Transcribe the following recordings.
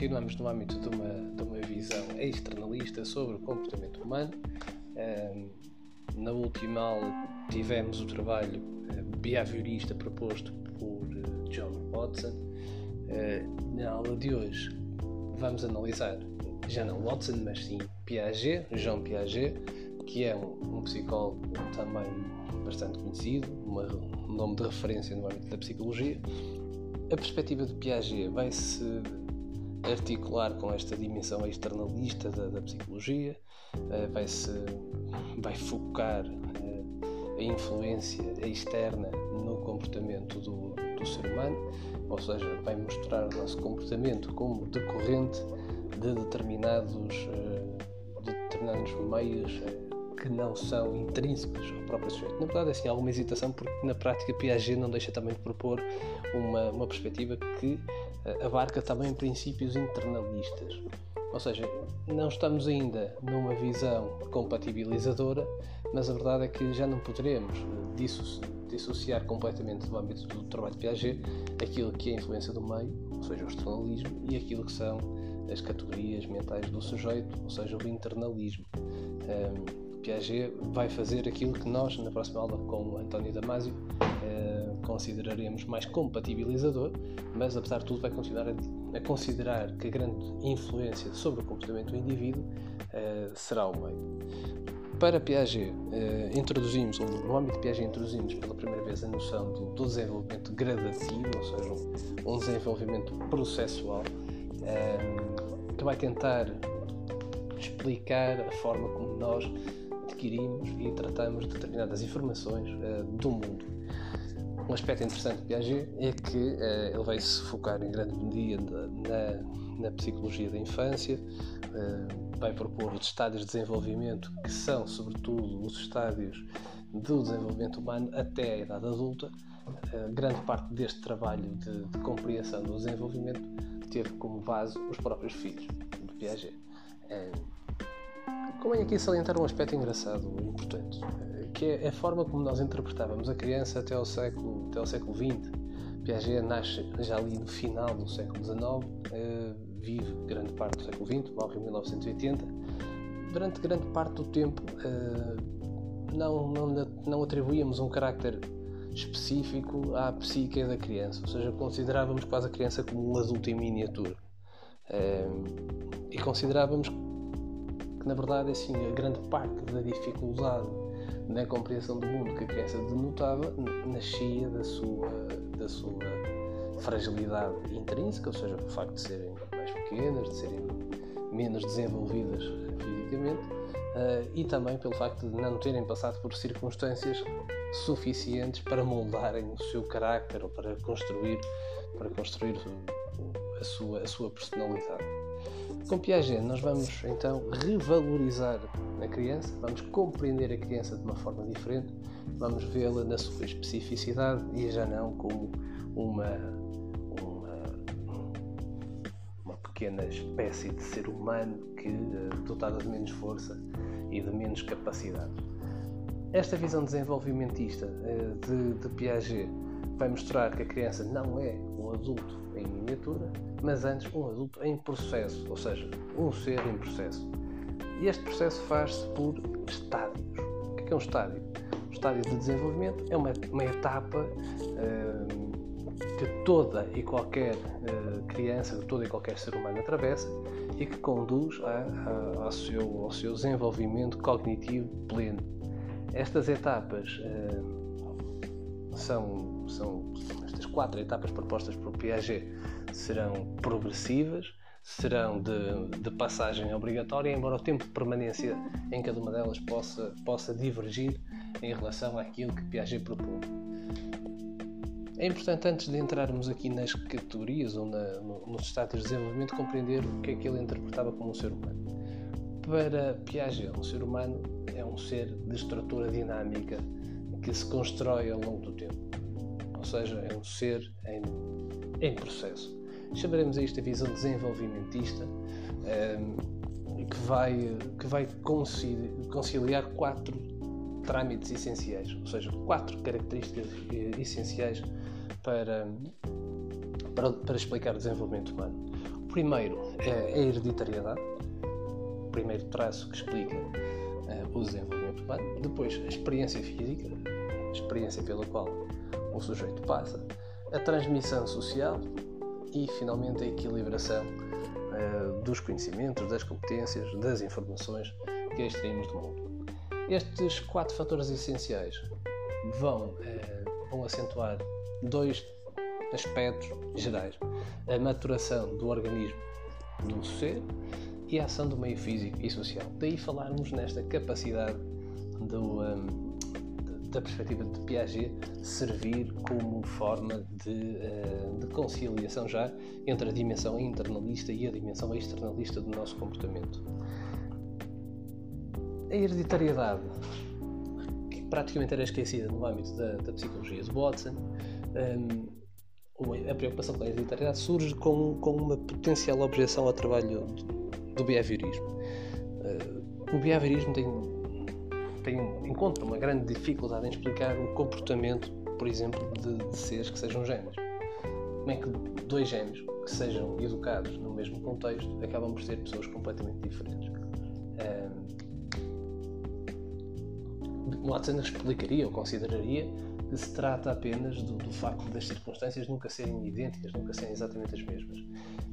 continuamos no âmbito de uma, de uma visão externalista sobre o comportamento humano. Na última aula tivemos o trabalho eh, behaviorista proposto por eh, John Watson. Eh, na aula de hoje vamos analisar já não Watson, mas sim Piaget, Jean Piaget, que é um, um psicólogo também bastante conhecido, uma, um nome de referência no âmbito da psicologia. A perspectiva de Piaget vai se articular com esta dimensão externalista da, da psicologia, uh, vai se vai focar uh, a influência externa no comportamento do, do ser humano, ou seja, vai mostrar o nosso comportamento como decorrente de determinados, uh, de determinados meios que não são intrínsecos ao próprio sujeito. Na verdade, é assim, alguma hesitação, porque na prática Piaget não deixa também de propor uma, uma perspectiva que uh, abarca também princípios internalistas. Ou seja, não estamos ainda numa visão compatibilizadora, mas a verdade é que já não poderemos dissociar completamente do âmbito do trabalho de Piaget aquilo que é a influência do meio, ou seja, o externalismo, e aquilo que são as categorias mentais do sujeito, ou seja, o internalismo. Um, Piaget vai fazer aquilo que nós, na próxima aula com António Damasio, eh, consideraremos mais compatibilizador, mas apesar de tudo vai continuar a, considerar que a grande influência sobre o comportamento do indivíduo eh, será o meio. Para Piaget, eh, introduzimos, no âmbito de Piaget, introduzimos pela primeira vez a noção do, desenvolvimento gradativo, ou seja, um, desenvolvimento processual, que vai tentar explicar a forma como nós adquirimos e tratamos determinadas informações uh, do mundo. Um aspecto interessante de Piaget é que uh, ele vai se focar em grande medida na, na psicologia da infância, uh, vai propor os estádios de desenvolvimento que são, sobretudo, os estádios do desenvolvimento humano até a idade adulta. grande parte deste trabalho de, de compreensão do desenvolvimento teve como base os próprios filhos de Piaget. Convém aqui salientar um aspecto engraçado importante, que é a forma como nós interpretávamos a criança até ao século, até ao século XX. Piaget nasce já ali no final do século XIX, eh, vive grande parte do século XX, morre em 1980. Durante grande parte do tempo eh, não, não, não atribuíamos um carácter específico à psique da criança, ou seja, considerávamos quase a criança como um adulto em miniatura. Eh, e considerávamos que na verdade assim, a grande parte da dificuldade na compreensão do mundo que a criança denotava nascia da sua, da sua fragilidade intrínseca, ou seja, o facto de serem mais pequenas, de serem menos desenvolvidas fisicamente, uh, e também pelo facto de não terem passado por circunstâncias suficientes para moldarem o seu carácter ou para construir, para construir a sua, a sua personalidade. Com Piaget, nós vamos então revalorizar a criança, vamos compreender a criança de uma forma diferente, vamos vê-la na sua especificidade e já não como uma, uma, uma pequena espécie de ser humano que eh, dotada de menos força e de menos capacidade. Esta visão desenvolvimentista eh, de, de Piaget vai mostrar que a criança não é um adulto em miniatura, mas antes um adulto em processo, ou seja, um ser em processo. E este processo faz-se por estádios. O que é, é um estádio? Um estádio de desenvolvimento é uma, uma etapa uh, que toda e qualquer uh, criança, todo e qualquer ser humano atravessa e que conduz a, a, ao, seu, ao seu desenvolvimento cognitivo pleno. Estas etapas uh, são, são estas quatro etapas propostas por Piaget serão progressivas, serão de, de, passagem obrigatória, embora o tempo de permanência em cada uma delas possa, possa divergir em relação àquilo que Piaget propõe. É importante, antes de entrarmos aqui nas categorias ou na, no, nos estados de desenvolvimento, compreender o que é que ele interpretava como um ser humano. Para Piaget, um ser humano é um ser de estrutura dinâmica que se constrói ao longo do tempo. Ou seja, é um ser em, em processo chamaremos a isto a visão desenvolvimentista, um, ehm, que vai, que vai conciliar quatro trâmites essenciais, ou seja, quatro características essenciais para, para, para explicar o desenvolvimento humano. O primeiro é a hereditariedade, o primeiro traço que explica uh, o desenvolvimento humano. Depois, a experiência física, experiência pela qual o sujeito passa. A transmissão social e, finalmente, a equilibração uh, dos conhecimentos, das competências, das informações que extraímos do mundo. Estes quatro fatores essenciais vão, uh, vão acentuar dois aspectos gerais: a maturação do organismo do ser e a ação do meio físico e social. Daí falarmos nesta capacidade do, um, da perspectiva de Piaget servir como forma de, uh, de conciliação já entre a dimensão internalista e a dimensão externalista do nosso comportamento. A hereditariedade, que praticamente era esquecida no âmbito da, da psicologia de Watson, um, a preocupação com a hereditariedade surge com, com uma potencial objeção ao trabalho do, behaviorismo. Uh, o behaviorismo tem, tem, encontra uma grande dificuldade em explicar o comportamento, por exemplo, de, de seres que sejam gêmeos. Como é que dois gêmeos que sejam educados no mesmo contexto acabam por ser pessoas completamente diferentes? Uh, Watson explicaria ou consideraria se trata apenas do, do, facto das circunstâncias nunca serem idênticas, nunca serem exatamente as mesmas.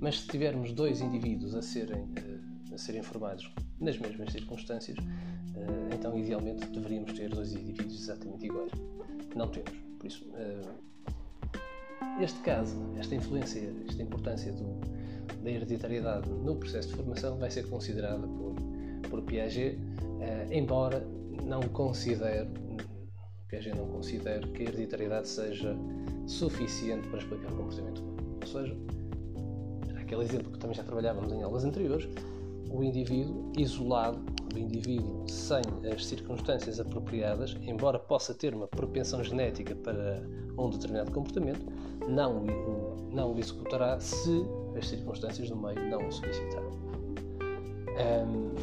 Mas se tivermos dois indivíduos a serem, uh, a serem formados nas mesmas circunstâncias, então idealmente deveríamos ter dois indivíduos exatamente iguais. Não temos. Por isso, uh, este caso, esta influência, esta importância do, da hereditariedade no processo de formação vai ser considerada por, por Piaget, embora não considere gente não considere que a hereditariedade seja suficiente para explicar o comportamento humano. Ou seja, aquele exemplo que também já trabalhávamos em aulas anteriores, o indivíduo isolado, o indivíduo sem as circunstâncias apropriadas, embora possa ter uma propensão genética para um determinado comportamento, não o, não o executará se as circunstâncias do meio não o solicitarem. Um,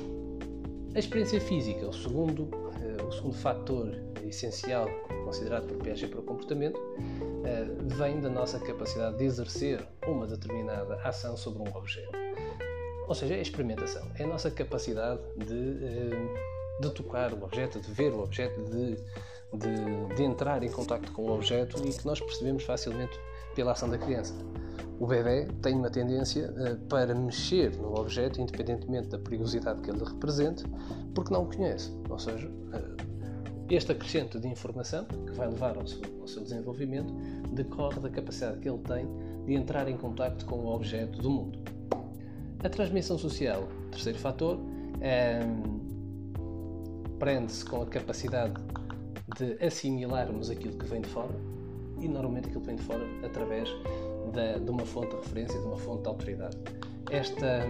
a experiência física, o segundo, uh, o segundo fator essencial considerado por Piaget para o comportamento eh, vem da nossa capacidade de exercer uma determinada ação sobre um objeto. Ou seja, a experimentação, é a nossa capacidade de, eh, de tocar o objeto, de ver o objeto, de, de, de entrar em contato com o objeto e que nós percebemos facilmente pela ação da criança. O bebê tem uma tendência uh, para mexer no objeto, independentemente da perigosidade que ele represente, porque não o conhece. Ou seja, uh, este acrescento de informação, que vai levar ao seu, ao seu, desenvolvimento, decorre da capacidade que ele tem de entrar em contato com o objeto do mundo. A transmissão social, terceiro fator, é, prende-se com a capacidade de assimilarmos aquilo que vem de fora e normalmente aquilo que vem de fora através de uma fonte de referência, de uma fonte de autoridade. Esta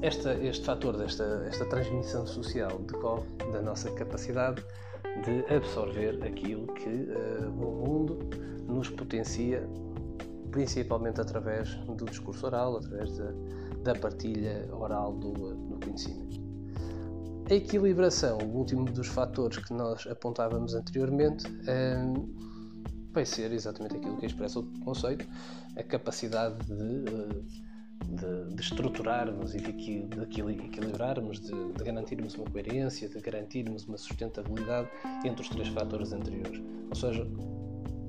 esta, este fator desta esta transmissão social decorre da nossa capacidade de absorver aquilo que uh, o mundo nos potencia, principalmente através do discurso oral, através da, da partilha oral do, do conhecimento. A equilibração, o último dos fatores que nós apontávamos anteriormente, uh, vai ser exatamente aquilo que expressa o conceito, a capacidade de uh, de, de estruturarmos e de, de equilibrarmos, de, de, garantirmos uma coerência, de garantirmos uma sustentabilidade entre os três fatores anteriores. Ou seja,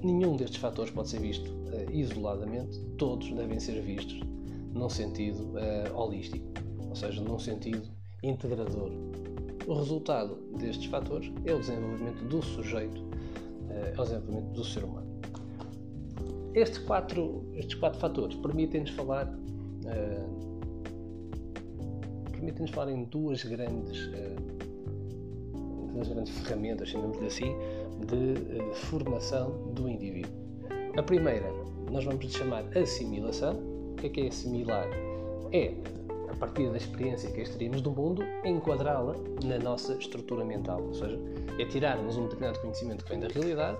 nenhum destes fatores pode ser visto uh, isoladamente, todos devem ser vistos num sentido uh, holístico, ou seja, num sentido integrador. O resultado destes fatores é o desenvolvimento do sujeito, uh, é o desenvolvimento do ser humano. Estes quatro, estes quatro fatores permitem-nos falar permite-nos falar em duas grandes, duas grandes ferramentas, chamamos-lhe assim, de uh, formação do indivíduo. A primeira, nós vamos lhe chamar assimilação. O que é que é assimilar? É, a partir da experiência que extraímos do mundo, enquadrá-la na nossa estrutura mental. Ou seja, é tirarmos um determinado conhecimento que vem da realidade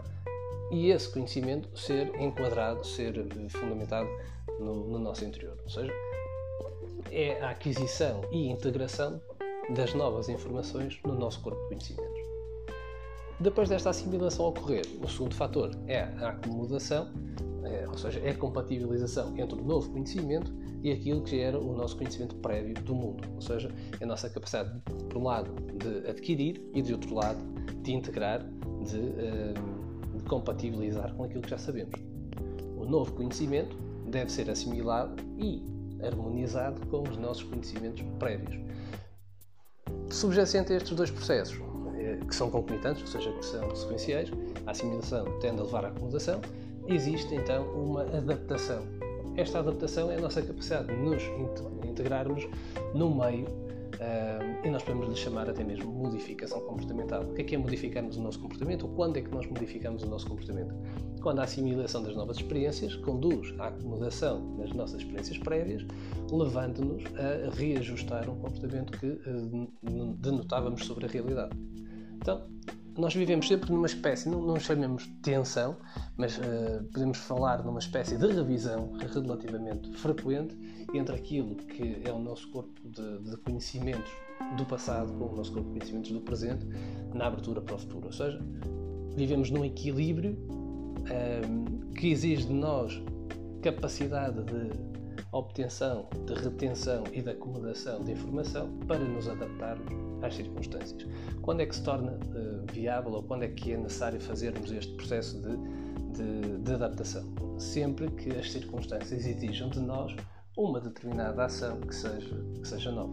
e esse conhecimento ser enquadrado, ser fundamentado no, no nosso interior. Ou seja, é a aquisição e integração das novas informações no nosso corpo de conhecimentos. Depois desta assimilação ocorrer, o segundo fator é a acomodação, é, ou seja, é a compatibilização entre o novo conhecimento e aquilo que era o nosso conhecimento prévio do mundo, ou seja, a nossa capacidade, por um lado, de adquirir e, de outro lado, de integrar, de, uh, de compatibilizar com aquilo que já sabemos. O novo conhecimento deve ser assimilado e harmonizado com os nossos conhecimentos prévios. Subjacente a estes dois processos, eh, que são concomitantes, ou seja, que são sequenciais, a assimilação tende a levar à acomodação, existe então uma adaptação. Esta adaptação é a nossa capacidade de nos integrarmos no meio uh, e nós podemos lhe chamar até mesmo modificação comportamental. O que é que é modificarmos o nosso comportamento ou quando é que nós modificamos o nosso comportamento? Quando a assimilação das novas experiências conduz à acomodação das nossas experiências prévias, levando-nos a reajustar um comportamento que uh, denotávamos sobre a realidade. Então, nós vivemos sempre numa espécie, não, não chamemos tensão, mas uh, podemos falar numa espécie de revisão relativamente frequente entre aquilo que é o nosso corpo de, de conhecimentos do passado com o nosso corpo de conhecimentos do presente na abertura para o futuro. Ou seja, vivemos num equilíbrio um, ehm, que exige de nós capacidade de obtenção, de retenção e de acomodação de informação para nos adaptarmos às circunstâncias. Quando é que se torna uh, viável ou quando é que é necessário fazermos este processo de, de, de adaptação? Sempre que as circunstâncias exijam de nós uma determinada ação que seja, que seja nova.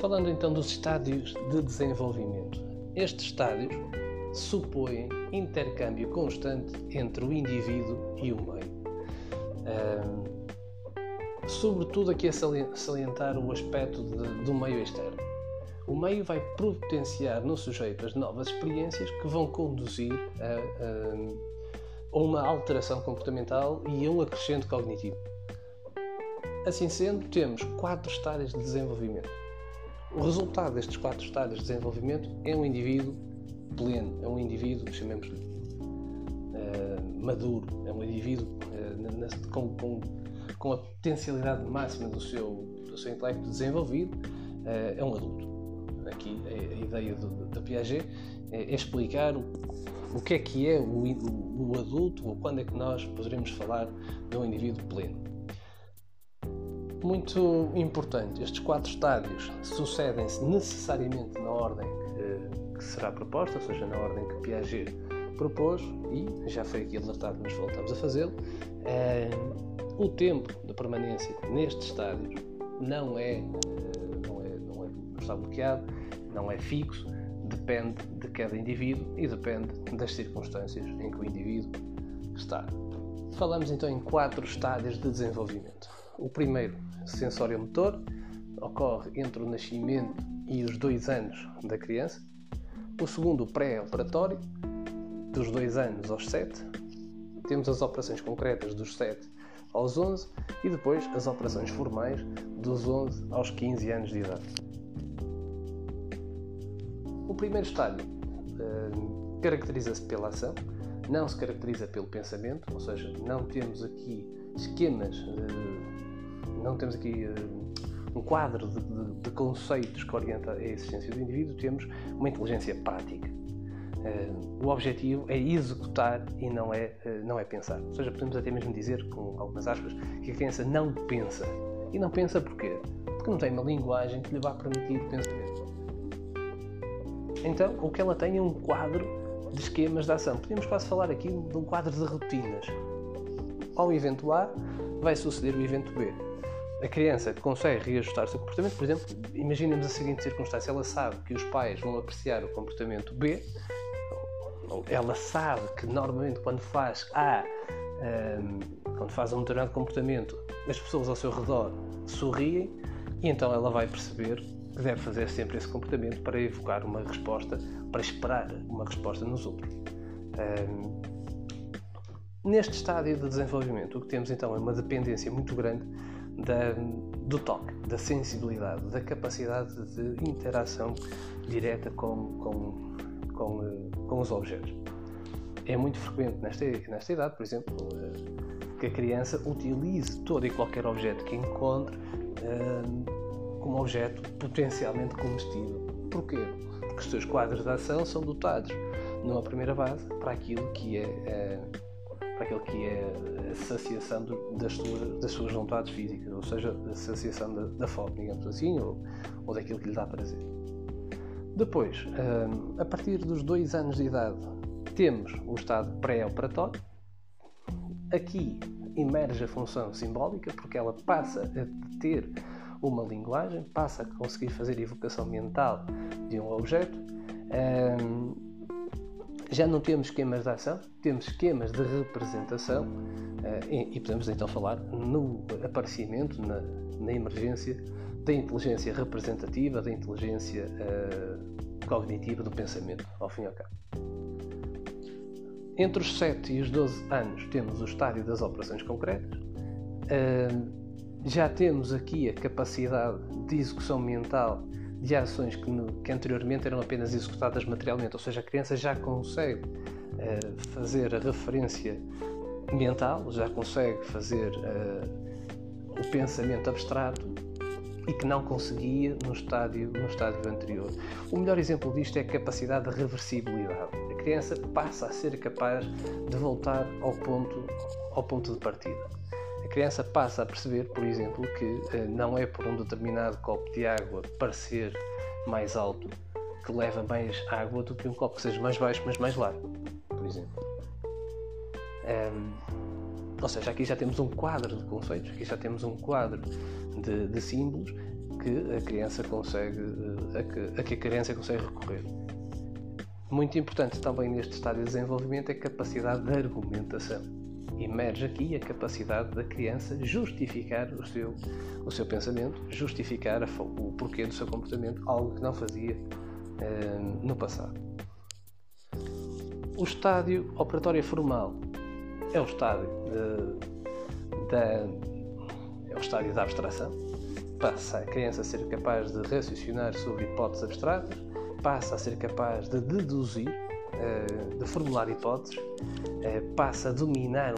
Falando então dos estádios de desenvolvimento, estes estádios supõem intercâmbio constante entre o indivíduo e o meio. Um, sobretudo aqui a salientar o aspecto de, do meio externo. O meio vai potenciar no sujeito as novas experiências que vão conduzir a, a, uma alteração comportamental e a um acrescento cognitivo. Assim sendo, temos quatro estádios de desenvolvimento. O resultado destes quatro estádios de desenvolvimento é um indivíduo pleno, é um indivíduo, chamemos-lhe, uh, maduro, é um indivíduo uh, com, com, com, a potencialidade máxima do seu, do seu intelecto desenvolvido, uh, é um adulto. Aqui a, a ideia do, da Piaget é, é explicar o, o, que é que é o, o, o adulto ou quando é que nós poderemos falar de um indivíduo pleno muito importante. Estes quatro estádios sucedem-se necessariamente na ordem que, que, será proposta, ou seja, na ordem que Piaget propôs, e já foi aqui alertado, mas voltamos a fazê-lo. É, o tempo de permanência nestes estádios não é, eh, não é, não é, não está bloqueado, não é fixo, depende de cada indivíduo e depende das circunstâncias em que o indivíduo está. Falamos então em quatro estádios de desenvolvimento. O primeiro, sensório-motor, ocorre entre o nascimento e os dois anos da criança. O segundo, pré-operatório, dos dois anos aos sete. Temos as operações concretas dos 7 aos 11 e depois as operações formais dos 11 aos 15 anos de idade. O primeiro estágio uh, caracteriza-se pela ação, não se caracteriza pelo pensamento, ou seja, não temos aqui esquemas uh, não temos aqui uh, um quadro de, de, de, conceitos que orienta a existência do indivíduo, temos uma inteligência prática. Uh, o objetivo é executar e não é, uh, não é pensar. Ou seja, podemos até mesmo dizer, com algumas aspas, que a criança não pensa. E não pensa porquê? Porque não tem uma linguagem que lhe vá permitir pensamento. Então, o que ela tem é um quadro de esquemas de ação. Podemos quase falar aqui de um quadro de rotinas. Ao evento A, vai suceder o evento B a criança consegue reajustar o seu comportamento, por exemplo, imaginemos a seguinte circunstância: ela sabe que os pais vão apreciar o comportamento B, ela sabe que normalmente quando faz A, um, quando faz um determinado comportamento, as pessoas ao seu redor sorriem e então ela vai perceber que deve fazer sempre esse comportamento para evocar uma resposta, para esperar uma resposta nos outros. Um, neste estádio de desenvolvimento, o que temos então é uma dependência muito grande da, do toque, da sensibilidade, da capacidade de interação direta com, com, com, eh, com os objetos. É muito frequente nesta, nesta idade, por exemplo, eh, que a criança utilize todo e qualquer objeto que encontre eh, como objeto potencialmente comestível. Porquê? Porque os seus quadros de ação são dotados numa primeira base para aquilo que é para aquilo que é a saciação das, suas, das suas vontades físicas, ou seja, a saciação da, da fome, digamos assim, ou, ou daquilo que lhe dá prazer. Depois, hum, a partir dos dois anos de idade, temos o estado pré-operatório. Aqui emerge a função simbólica, porque ela passa a ter uma linguagem, passa a conseguir fazer evocação mental de um objeto. Um, já não temos esquemas de ação, temos esquemas de representação e, e, podemos então falar no aparecimento, na, na, emergência da inteligência representativa, da inteligência uh, cognitiva do pensamento, ao fim e ao cabo. Entre os 7 e os 12 anos temos o estádio das operações concretas. Uh, já temos aqui a capacidade de execução mental de ações que, no, que, anteriormente eram apenas executadas materialmente, ou seja, a criança já consegue uh, fazer a referência mental, já consegue fazer uh, o pensamento abstrato e que não conseguia no estádio, no estádio anterior. O melhor exemplo disto é a capacidade de reversibilidade. A criança passa a ser capaz de voltar ao ponto, ao ponto de partida. A criança passa a perceber, por exemplo, que eh, não é por um determinado copo de água parecer mais alto que leva mais água do que um copo que seja mais baixo, mas mais largo, por exemplo. Um, ou seja, aqui já temos um quadro de conceitos, aqui já temos um quadro de, de símbolos que a criança consegue, eh, a que, a que a criança consegue recorrer. Muito importante também neste estádio de desenvolvimento é a capacidade de argumentação. Emerge aqui a capacidade da criança justificar o seu, o seu pensamento, justificar a, o porquê do seu comportamento, algo que não fazia eh, no passado. O estádio operatório formal é o estádio da, é o estádio da abstração. Passa a criança a ser capaz de raciocinar sobre hipóteses abstratas, passa a ser capaz de deduzir, eh, de formular hipóteses, eh, passa a dominar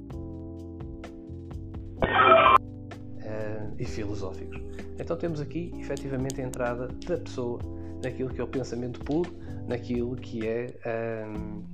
eh, e filosóficos. Então temos aqui efetivamente a entrada da pessoa naquilo que é o pensamento puro, naquilo que é, um,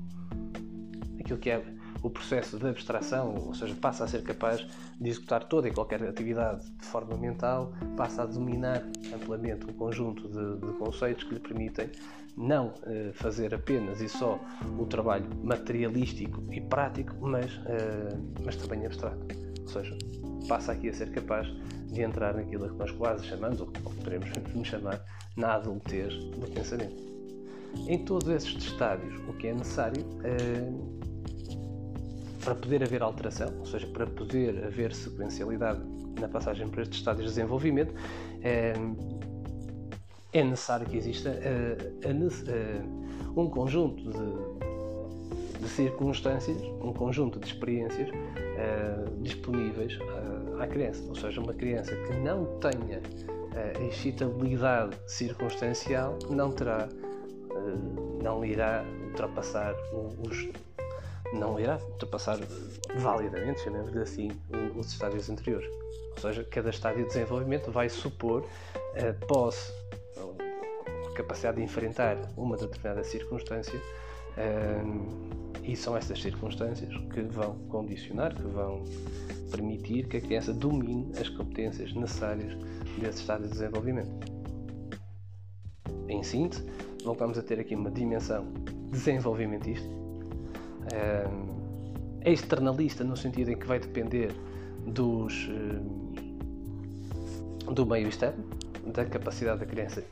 naquilo que é o processo de abstração, ou seja, passa a ser capaz de executar toda e qualquer atividade de forma mental, passa a dominar amplamente um conjunto de, de conceitos que lhe permitem não eh, fazer apenas e só o trabalho materialístico e prático, mas, eh, mas também abstrato. Ou seja, passa aqui a ser capaz de entrar naquilo que nós quase chamamos, ou podemos nos chamar, na adultez do pensamento. Em todos estes estádios, o que é necessário eh, para poder haver alteração, ou seja, para poder haver sequencialidade na passagem por estes estádios de desenvolvimento, é, é necessário que exista uh, uh, um conjunto de, de, circunstâncias, um conjunto de experiências disponíveis à criança. Ou seja, uma criança que não tenha a excitabilidade circunstancial não terá, não irá ultrapassar os não irá ultrapassar validamente, chamemos-lhe assim, os estádios anteriores. Ou seja, cada estádio de desenvolvimento vai supor a posse, a capacidade de enfrentar uma determinada circunstância e são essas circunstâncias que vão condicionar, que vão permitir que a criança domine as competências necessárias desse estádio de desenvolvimento. Em síntese, voltamos a ter aqui uma dimensão desenvolvimentista é externalista no sentido em que vai depender dos, do meio externo, da capacidade da criança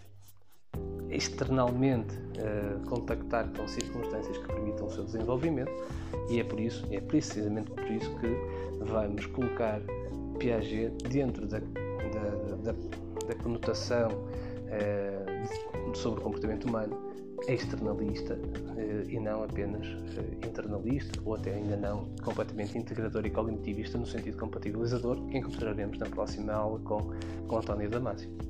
externalmente uh, contactar com circunstâncias que permitam o seu desenvolvimento e é por isso, é precisamente por isso que vamos colocar Piaget dentro da, da, da, da conotação uh, sobre o comportamento humano externalista eh, e não apenas eh, internalista ou até ainda não completamente integrador e cognitivista no sentido compatibilizador que encontraremos na próxima aula com, com António Damasio.